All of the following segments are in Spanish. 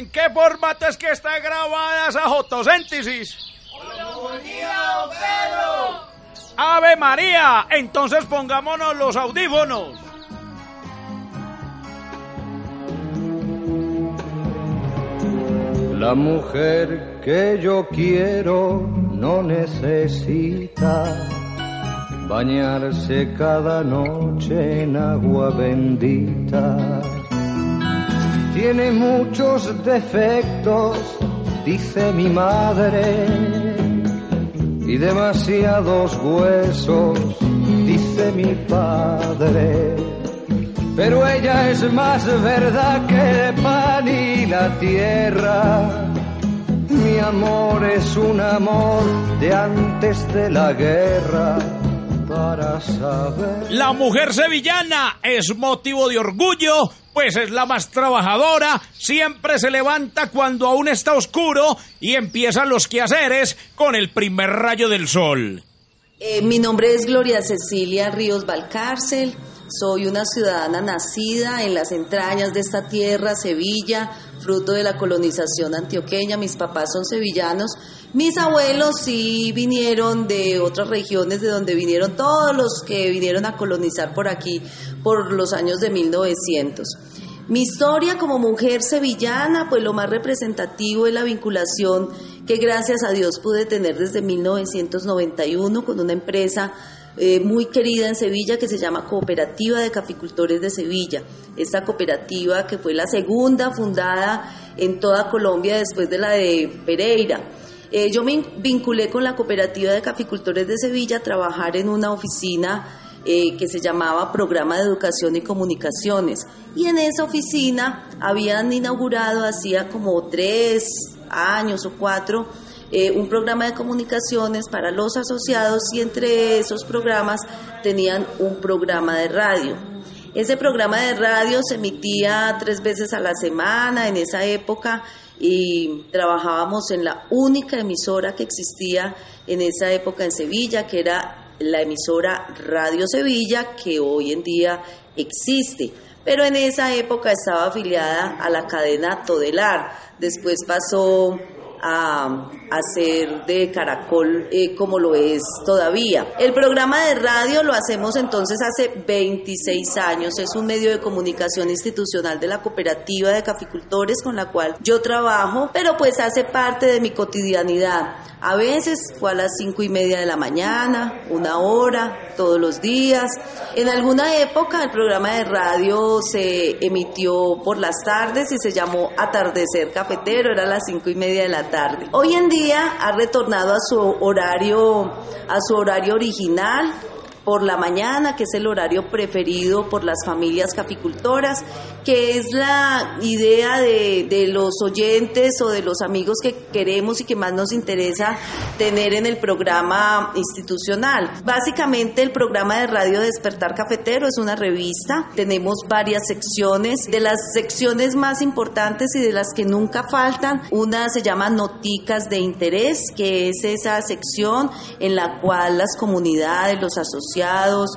¿En qué formato es que está grabada esa fotosíntesis? ¡Ave María! Entonces pongámonos los audífonos. La mujer que yo quiero no necesita bañarse cada noche en agua bendita. Tiene muchos defectos, dice mi madre, y demasiados huesos, dice mi padre. Pero ella es más verdad que el pan y la tierra. Mi amor es un amor de antes de la guerra. Para saber. La mujer sevillana es motivo de orgullo, pues es la más trabajadora, siempre se levanta cuando aún está oscuro y empiezan los quehaceres con el primer rayo del sol. Eh, mi nombre es Gloria Cecilia Ríos Valcárcel. Soy una ciudadana nacida en las entrañas de esta tierra, Sevilla, fruto de la colonización antioqueña. Mis papás son sevillanos. Mis abuelos sí vinieron de otras regiones de donde vinieron todos los que vinieron a colonizar por aquí por los años de 1900. Mi historia como mujer sevillana, pues lo más representativo es la vinculación que gracias a Dios pude tener desde 1991 con una empresa eh, muy querida en Sevilla que se llama Cooperativa de Caficultores de Sevilla. Esta cooperativa que fue la segunda fundada en toda Colombia después de la de Pereira. Eh, yo me vinculé con la Cooperativa de Caficultores de Sevilla a trabajar en una oficina eh, que se llamaba Programa de Educación y Comunicaciones. Y en esa oficina habían inaugurado hacía como tres años o cuatro eh, un programa de comunicaciones para los asociados y entre esos programas tenían un programa de radio. Ese programa de radio se emitía tres veces a la semana en esa época y trabajábamos en la única emisora que existía en esa época en Sevilla, que era la emisora Radio Sevilla, que hoy en día existe. Pero en esa época estaba afiliada a la cadena Todelar. Después pasó a hacer de Caracol eh, como lo es todavía. El programa de radio lo hacemos entonces hace 26 años, es un medio de comunicación institucional de la cooperativa de caficultores con la cual yo trabajo, pero pues hace parte de mi cotidianidad. A veces fue a las cinco y media de la mañana, una hora, todos los días. En alguna época el programa de radio se emitió por las tardes y se llamó Atardecer Cafetero, era a las cinco y media de la tarde. Hoy en día ha retornado a su horario, a su horario original por la mañana, que es el horario preferido por las familias caficultoras, que es la idea de, de, los oyentes o de los amigos que queremos y que más nos interesa tener en el programa institucional. Básicamente el programa de Radio Despertar Cafetero es una revista, tenemos varias secciones, de las secciones más importantes y de las que nunca faltan, una se llama Noticas de Interés, que es esa sección en la cual las comunidades, los asociados,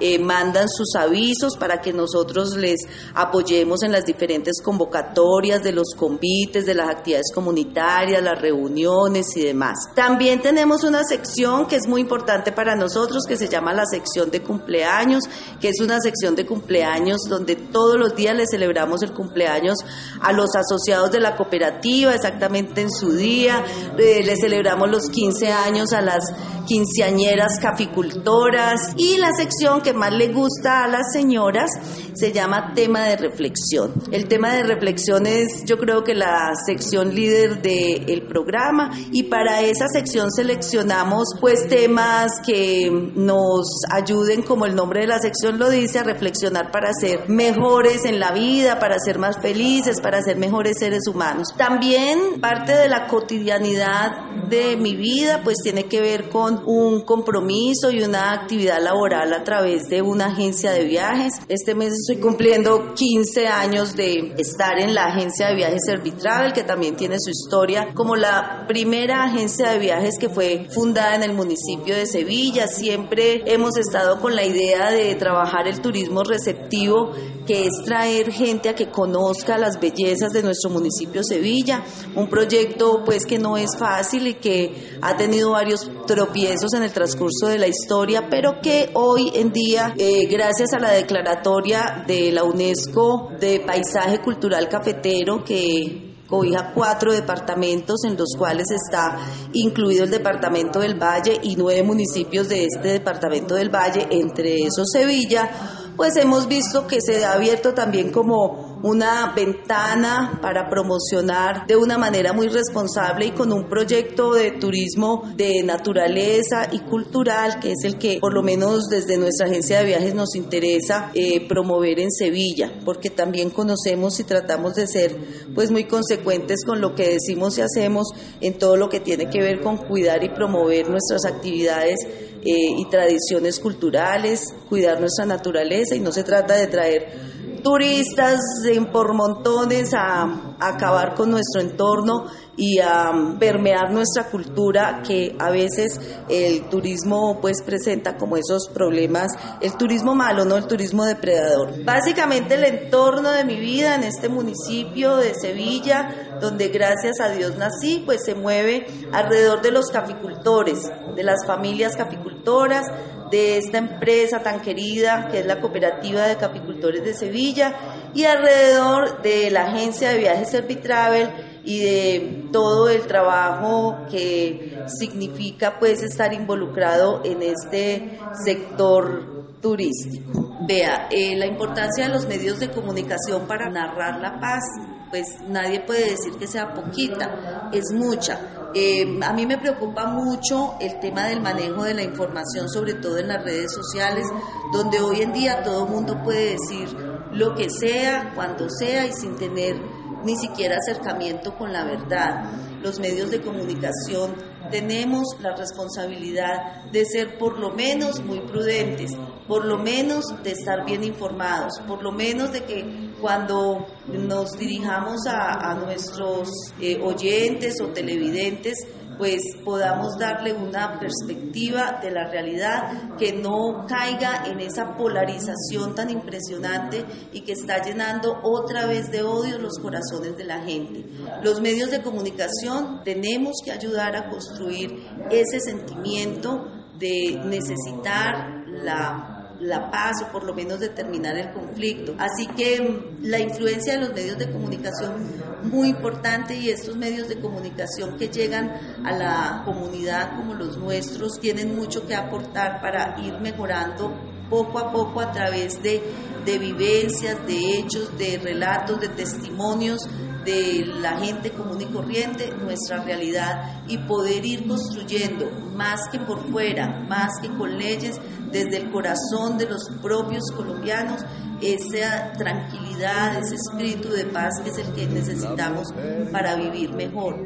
eh, mandan sus avisos para que nosotros les apoyemos en las diferentes convocatorias de los convites, de las actividades comunitarias, las reuniones y demás. También tenemos una sección que es muy importante para nosotros que se llama la sección de cumpleaños, que es una sección de cumpleaños donde todos los días le celebramos el cumpleaños a los asociados de la cooperativa, exactamente en su día, eh, le celebramos los 15 años a las quinceañeras caficultoras y la sección que más le gusta a las señoras se llama tema de reflexión. El tema de reflexión es yo creo que la sección líder del programa y para esa sección seleccionamos pues temas que nos ayuden como el nombre de la sección lo dice a reflexionar para ser mejores en la vida, para ser más felices, para ser mejores seres humanos. También parte de la cotidianidad de mi vida pues tiene que ver con un compromiso y una actividad laboral a través de una agencia de viajes. Este mes estoy cumpliendo 15 años de estar en la agencia de viajes Servitravel, que también tiene su historia como la primera agencia de viajes que fue fundada en el municipio de Sevilla. Siempre hemos estado con la idea de trabajar el turismo receptivo, que es traer gente a que conozca las bellezas de nuestro municipio Sevilla. Un proyecto pues que no es fácil y que ha tenido varios tropiezos en el transcurso de la historia, pero que hoy en día, eh, gracias a la declaratoria de la UNESCO de Paisaje Cultural Cafetero, que cobija cuatro departamentos en los cuales está incluido el departamento del Valle y nueve municipios de este departamento del Valle, entre esos Sevilla, pues hemos visto que se ha abierto también como una ventana para promocionar de una manera muy responsable y con un proyecto de turismo de naturaleza y cultural, que es el que por lo menos desde nuestra agencia de viajes nos interesa eh, promover en Sevilla, porque también conocemos y tratamos de ser pues muy consecuentes con lo que decimos y hacemos en todo lo que tiene que ver con cuidar y promover nuestras actividades eh, y tradiciones culturales, cuidar nuestra naturaleza y no se trata de traer turistas por montones a, acabar con nuestro entorno y a permear nuestra cultura que a veces el turismo pues presenta como esos problemas, el turismo malo, no el turismo depredador. Básicamente el entorno de mi vida en este municipio de Sevilla, donde gracias a Dios nací, pues se mueve alrededor de los caficultores, de las familias de esta empresa tan querida que es la Cooperativa de Capicultores de Sevilla y alrededor de la agencia de viajes Servitravel y de todo el trabajo que significa pues estar involucrado en este sector turístico. Vea, eh, la importancia de los medios de comunicación para narrar la paz, pues nadie puede decir que sea poquita, es mucha eh, a mí me preocupa mucho el tema del manejo de la información, sobre todo en las redes sociales, donde hoy en día todo mundo puede decir lo que sea, cuando sea y sin tener ni siquiera acercamiento con la verdad. Los medios de comunicación tenemos la responsabilidad de ser por lo menos muy prudentes, por lo menos de estar bien informados, por lo menos de que cuando nos dirijamos a, nuestros eh, oyentes o televidentes, pues podamos darle una perspectiva de la realidad que no caiga en esa polarización tan impresionante y que está llenando otra vez de odio los corazones de la gente. Los medios de comunicación tenemos que ayudar a construir ese sentimiento de necesitar la la paz o por lo menos determinar el conflicto. Así que la influencia de los medios de comunicación muy importante y estos medios de comunicación que llegan a la comunidad como los nuestros tienen mucho que aportar para ir mejorando poco a poco a través de, de vivencias, de hechos, de relatos, de testimonios de la gente común y corriente, nuestra realidad y poder ir construyendo más que por fuera, más que con leyes, desde el corazón de los propios colombianos, esa tranquilidad, ese espíritu de paz que es el que necesitamos para vivir mejor.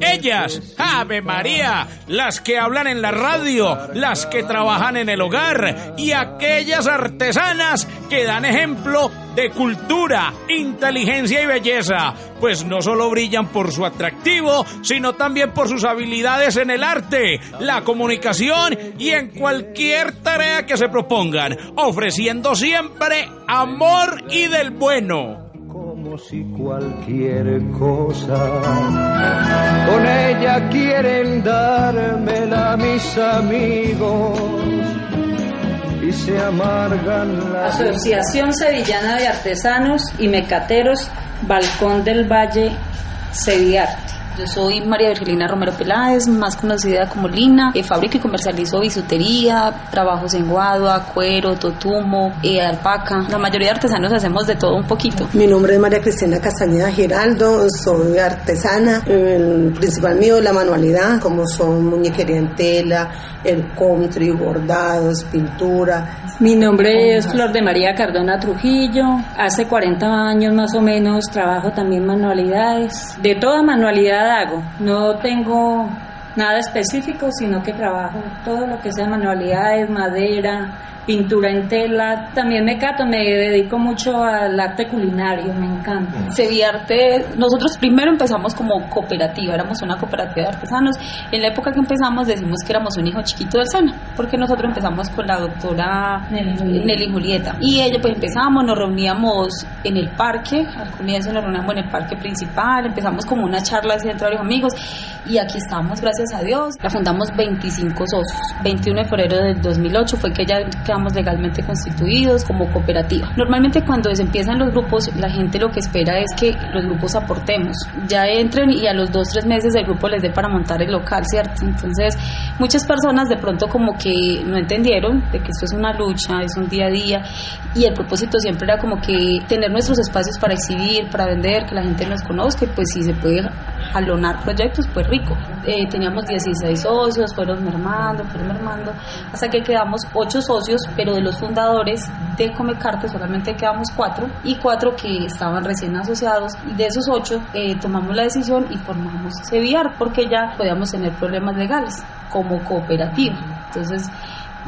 Ellas, Ave María, las que hablan en la radio, las que trabajan en el hogar y aquellas artesanas que dan ejemplo de cultura, inteligencia y belleza, pues no solo brillan por su atractivo, sino también por sus habilidades en el arte, la comunicación y en cualquier tarea que se propongan, ofreciendo siempre amor y del bueno si cualquier cosa con ella quieren dármela mis amigos y se amargan la Asociación Sevillana de Artesanos y Mecateros Balcón del Valle Sevillarte. Yo soy María Virgilina Romero Peláez, más conocida como Lina. Eh, fabrico y comercializo bisutería, trabajos en guadua, cuero, totumo, eh, alpaca. La mayoría de artesanos hacemos de todo un poquito. Mi nombre es María Cristina Castañeda Giraldo, soy artesana. El principal mío es la manualidad, como son muñequería en tela, el country, bordados, pintura. Mi nombre es Flor de María Cardona Trujillo. Hace 40 años más o menos trabajo también manualidades. De toda manualidad hago. No tengo nada específico, sino que trabajo todo lo que sea manualidades, madera, pintura en tela. También me cato, me dedico mucho al arte culinario, me encanta. Seviarte, nosotros primero empezamos como cooperativa, éramos una cooperativa de artesanos. En la época que empezamos decimos que éramos un hijo chiquito del SENA, porque nosotros empezamos con la doctora Nelly Julieta. Nelly Julieta. Y ella pues empezamos, nos reuníamos en el parque, al comienzo nos reuníamos en el parque principal, empezamos como una charla así entre varios amigos y aquí estamos, gracias a Dios. La fundamos 25 socios. 21 de febrero del 2008 fue que ya quedamos legalmente constituidos como cooperativa. Normalmente cuando se empiezan los grupos, la gente lo que espera es que los grupos aportemos. Ya entren y a los dos, tres meses el grupo les dé para montar el local, ¿cierto? Entonces, muchas personas de pronto como que no entendieron de que esto es una lucha, es un día a día y el propósito siempre era como que tener nuestros espacios para exhibir, para vender, que la gente nos conozca pues si se puede jalonar proyectos, pues rico. Eh, teníamos 16 socios, fueron mermando, fueron mermando, hasta que quedamos 8 socios, pero de los fundadores de Comecarte solamente quedamos 4 y 4 que estaban recién asociados y de esos 8 tomamos la decisión y formamos Seviar porque ya podíamos tener problemas legales como cooperativa. Entonces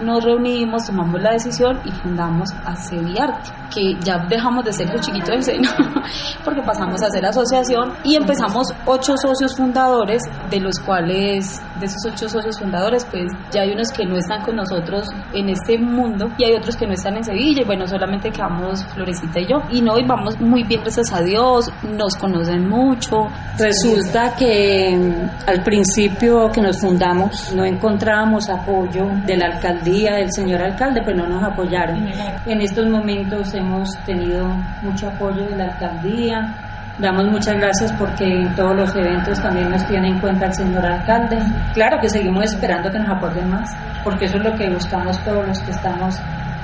nos reunimos, tomamos la decisión y fundamos a Seviarte, que ya dejamos de ser los chiquitos del seno, porque pasamos a ser asociación y empezamos ocho socios fundadores, de los cuales, de esos ocho socios fundadores, pues ya hay unos que no están con nosotros en este mundo y hay otros que no están en Sevilla y bueno, solamente quedamos Florecita y yo. Y no, vamos muy bien, gracias a Dios, nos conocen mucho. Resulta que mm, al principio que nos fundamos no encontrábamos apoyo de la alcaldía, del señor alcalde, pues no nos apoyaron. En estos momentos hemos tenido mucho apoyo de la alcaldía. Damos muchas gracias porque en todos los eventos también nos tiene en cuenta el señor alcalde. Claro que seguimos esperando que nos apoyen más, porque eso es lo que buscamos todos los que estamos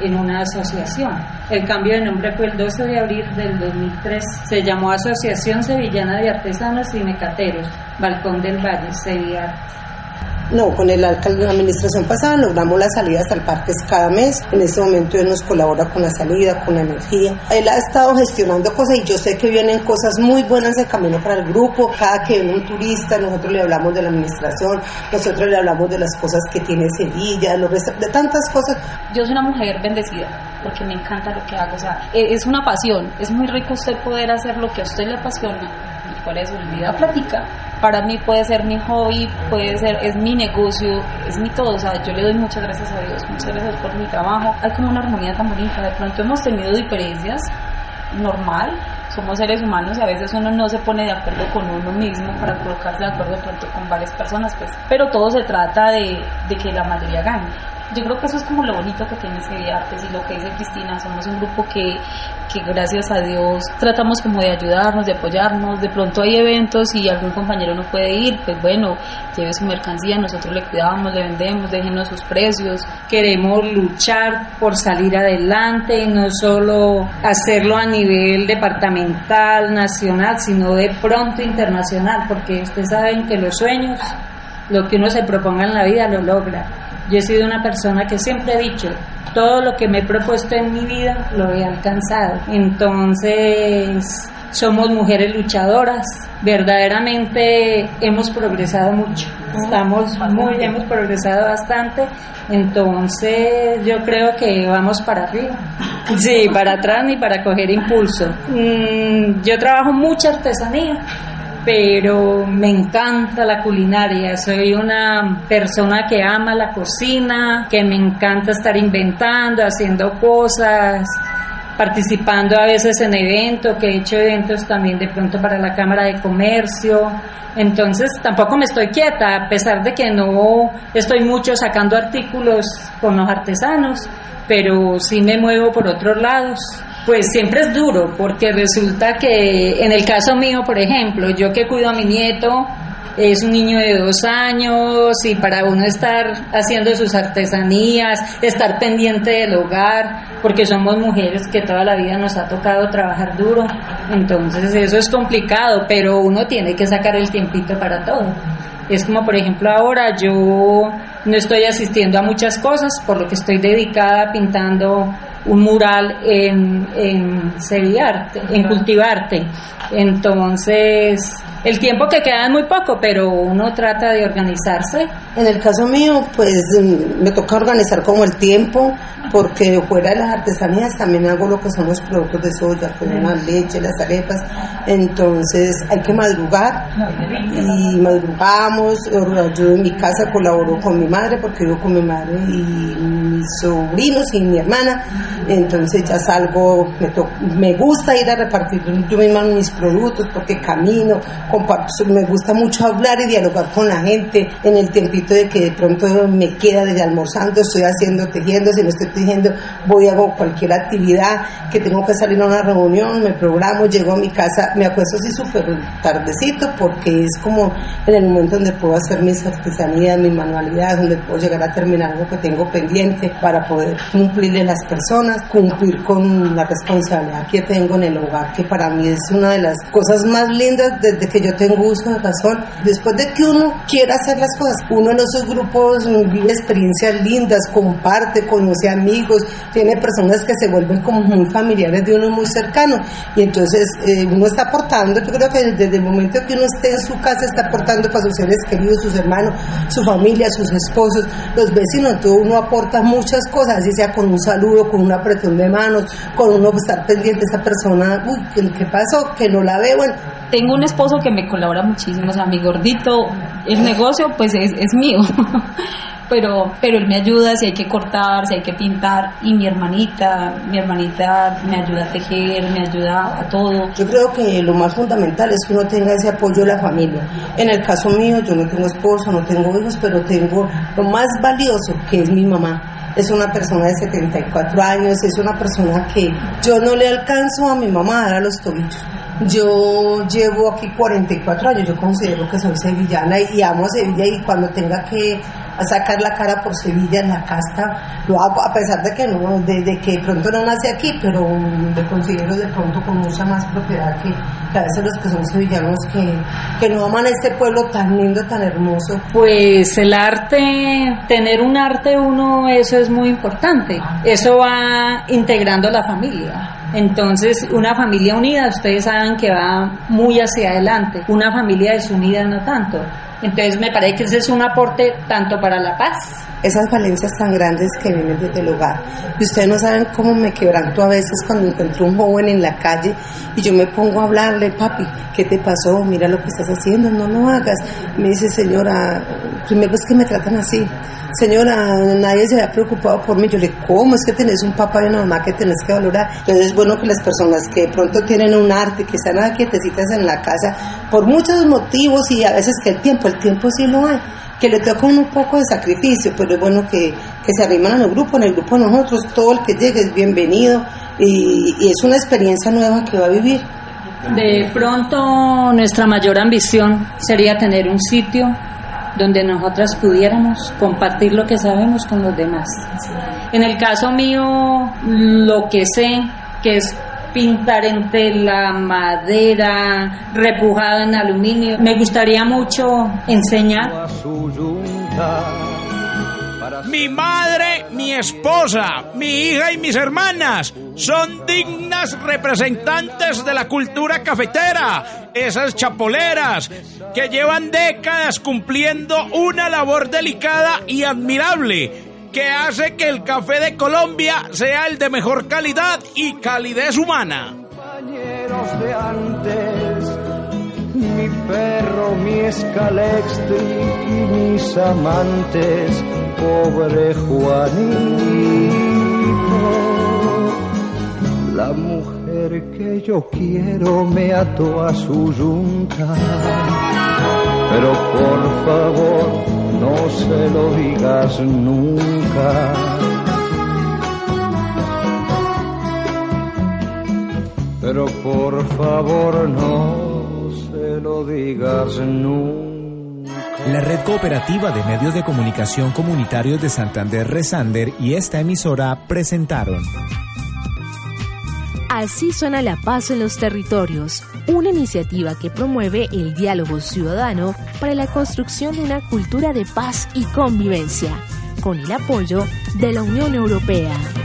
en una asociación. El cambio de nombre fue el 12 de abril del 2003. Se llamó Asociación Sevillana de Artesanos y Mecateros, Balcón del Valle, Sevilla. No, con el alcalde de la administración pasada logramos las salidas al parque cada mes. En este momento él nos colabora con la salida, con la energía. Él ha estado gestionando cosas y yo sé que vienen cosas muy buenas de camino para el grupo. Cada que viene un turista, nosotros le hablamos de la administración, nosotros le hablamos de las cosas que tiene Sevilla, de tantas cosas. Yo soy una mujer bendecida porque me encanta lo que hago, o sea, e- es una pasión, es muy rico usted poder hacer lo que a usted le apasiona cuál es su vida plática. Para mí puede ser mi hobby, puede ser, es mi negocio, es mi todo, o sea, yo le doy muchas gracias a Dios, muchas gracias por mi trabajo. Hay como una armonía tan bonita, de pronto hemos tenido diferencias, normal, somos seres humanos y a veces uno no se pone de acuerdo con uno mismo para colocarse de acuerdo de pronto con varias personas, pues, pero todo se trata de, de que la mayoría gane. Yo creo que eso es como lo bonito que tiene Sevilla Artes y lo que dice Cristina, somos un grupo que, que gracias a Dios tratamos como de ayudarnos, de apoyarnos, de pronto hay eventos y algún compañero no puede ir, pues bueno, lleve su mercancía, nosotros le cuidamos, le vendemos, déjenos sus precios, Queremos luchar por salir adelante, no solo hacerlo a nivel departamental, nacional, sino de pronto internacional, porque ustedes saben que los sueños, lo que uno se proponga en la vida, lo logra. Yo he sido una persona que siempre he dicho, todo lo que me he propuesto en mi vida lo he alcanzado. Entonces, somos mujeres luchadoras, verdaderamente hemos progresado mucho, estamos muy, hemos progresado bastante, entonces yo creo que vamos para arriba. Sí, para atrás ni para coger impulso. Mm, yo trabajo mucha artesanía, pero me encanta la culinaria. Soy una persona que ama la cocina, que me encanta estar inventando, haciendo cosas participando a veces en eventos, que he hecho eventos también de pronto para la Cámara de Comercio. Entonces tampoco me estoy quieta, a pesar de que no estoy mucho sacando artículos con los artesanos, pero sí me muevo por otros lados. Pues siempre es duro, porque resulta que en el caso mío, por ejemplo, yo que cuido a mi nieto, es un niño de dos años y para uno estar haciendo sus artesanías, estar pendiente del hogar, porque somos mujeres que toda la vida nos ha tocado trabajar duro, entonces eso es complicado, pero uno tiene que sacar el tiempito para todo. Es como por ejemplo ahora yo no estoy asistiendo a muchas cosas, por lo que estoy dedicada pintando un mural en, en sevillarte, en cultivarte. Entonces, el tiempo que queda es muy poco, pero uno trata de organizarse. En el caso mío, pues mm, me toca organizar como el tiempo, porque fuera de las artesanías también hago lo que son los productos de soya, como la leche, las arepas. Entonces hay que madrugar y madrugamos. Yo en mi casa colaboro con mi madre, porque vivo con mi madre y mis sobrinos y mi hermana. Entonces ya salgo, me, me gusta ir a repartir yo misma mis productos porque camino, me gusta mucho hablar y dialogar con la gente en el tiempito de que de pronto me queda desde almorzando, estoy haciendo, tejiendo, si no estoy tejiendo, voy a cualquier actividad, que tengo que salir a una reunión, me programo, llego a mi casa, me acuesto así súper tardecito porque es como en el momento donde puedo hacer mis artesanías, mis manualidades, donde puedo llegar a terminar algo que tengo pendiente para poder cumplirle las personas, cumplir con la responsabilidad que tengo en el hogar, que para mí es una de las cosas más lindas desde que yo tengo uso de razón. Después de que uno quiera hacer las cosas, uno esos grupos vive experiencias lindas, comparte, conoce amigos, tiene personas que se vuelven como muy familiares de uno muy cercano. Y entonces eh, uno está aportando, yo creo que desde el momento que uno esté en su casa está aportando para sus seres queridos, sus hermanos, su familia, sus esposos, los vecinos, todo uno aporta muchas cosas, así sea con un saludo, con un apretón de manos, con uno estar pendiente de esa persona, uy, ¿qué pasó? Que no la veo, bueno, tengo un esposo que me colabora muchísimo, o sea, mi gordito, el negocio pues es, es mío, pero, pero él me ayuda si hay que cortar, si hay que pintar, y mi hermanita, mi hermanita me ayuda a tejer, me ayuda a todo. Yo creo que lo más fundamental es que uno tenga ese apoyo de la familia. En el caso mío, yo no tengo esposo, no tengo hijos, pero tengo lo más valioso que es mi mamá es una persona de 74 años, es una persona que yo no le alcanzo a mi mamá a dar a los tobillos. Yo llevo aquí 44 años, yo considero que soy sevillana y amo Sevilla y cuando tenga que sacar la cara por Sevilla en la casta, lo hago a pesar de que no, de, que pronto no nace aquí, pero me considero de pronto con mucha más propiedad que, a veces los que son sevillanos que, que no aman este pueblo tan lindo, tan hermoso. Pues el arte, tener un arte uno, eso es muy importante, eso va integrando la familia entonces, una familia unida, ustedes saben que va muy hacia adelante. Una familia desunida no tanto. Entonces, me parece que ese es un aporte tanto para la paz. Esas valencias tan grandes que vienen desde el hogar. Y ustedes no saben cómo me quebranto a veces cuando encuentro un joven en la calle y yo me pongo a hablarle, papi, ¿qué te pasó? Mira lo que estás haciendo, no lo hagas. Me dice, señora, primero es que me tratan así señora, nadie se había preocupado por mí. Yo le, ¿cómo? Es que tenés un papá y una mamá que tenés que valorar. Entonces es bueno que las personas que de pronto tienen un arte, que están quietecitas en la casa, por muchos motivos y a veces que el tiempo, el tiempo sí lo hay, que le toca un poco de sacrificio, pero es bueno que, que se arriman al grupo, en el grupo nosotros, todo el que llegue es bienvenido y, y es una experiencia nueva que va a vivir. De pronto nuestra mayor ambición sería tener un sitio donde nosotras pudiéramos compartir lo que sabemos con los demás. En el caso mío, lo que sé, que es pintar en tela, madera, repujado en aluminio, me gustaría mucho enseñar. Mi madre, mi esposa, mi hija y mis hermanas son dignas representantes de la cultura cafetera, esas chapoleras que llevan décadas cumpliendo una labor delicada y admirable que hace que el café de Colombia sea el de mejor calidad y calidez humana. Compañeros de antes, mi perro, mi escalextric y mis amantes, pobre Juanito. La mujer que yo quiero me ató a su yunta. Pero por favor, no se lo digas nunca. Pero por favor, no se lo digas nunca. La Red Cooperativa de Medios de Comunicación Comunitarios de Santander Resander y esta emisora presentaron Así suena la paz en los territorios, una iniciativa que promueve el diálogo ciudadano para la construcción de una cultura de paz y convivencia, con el apoyo de la Unión Europea.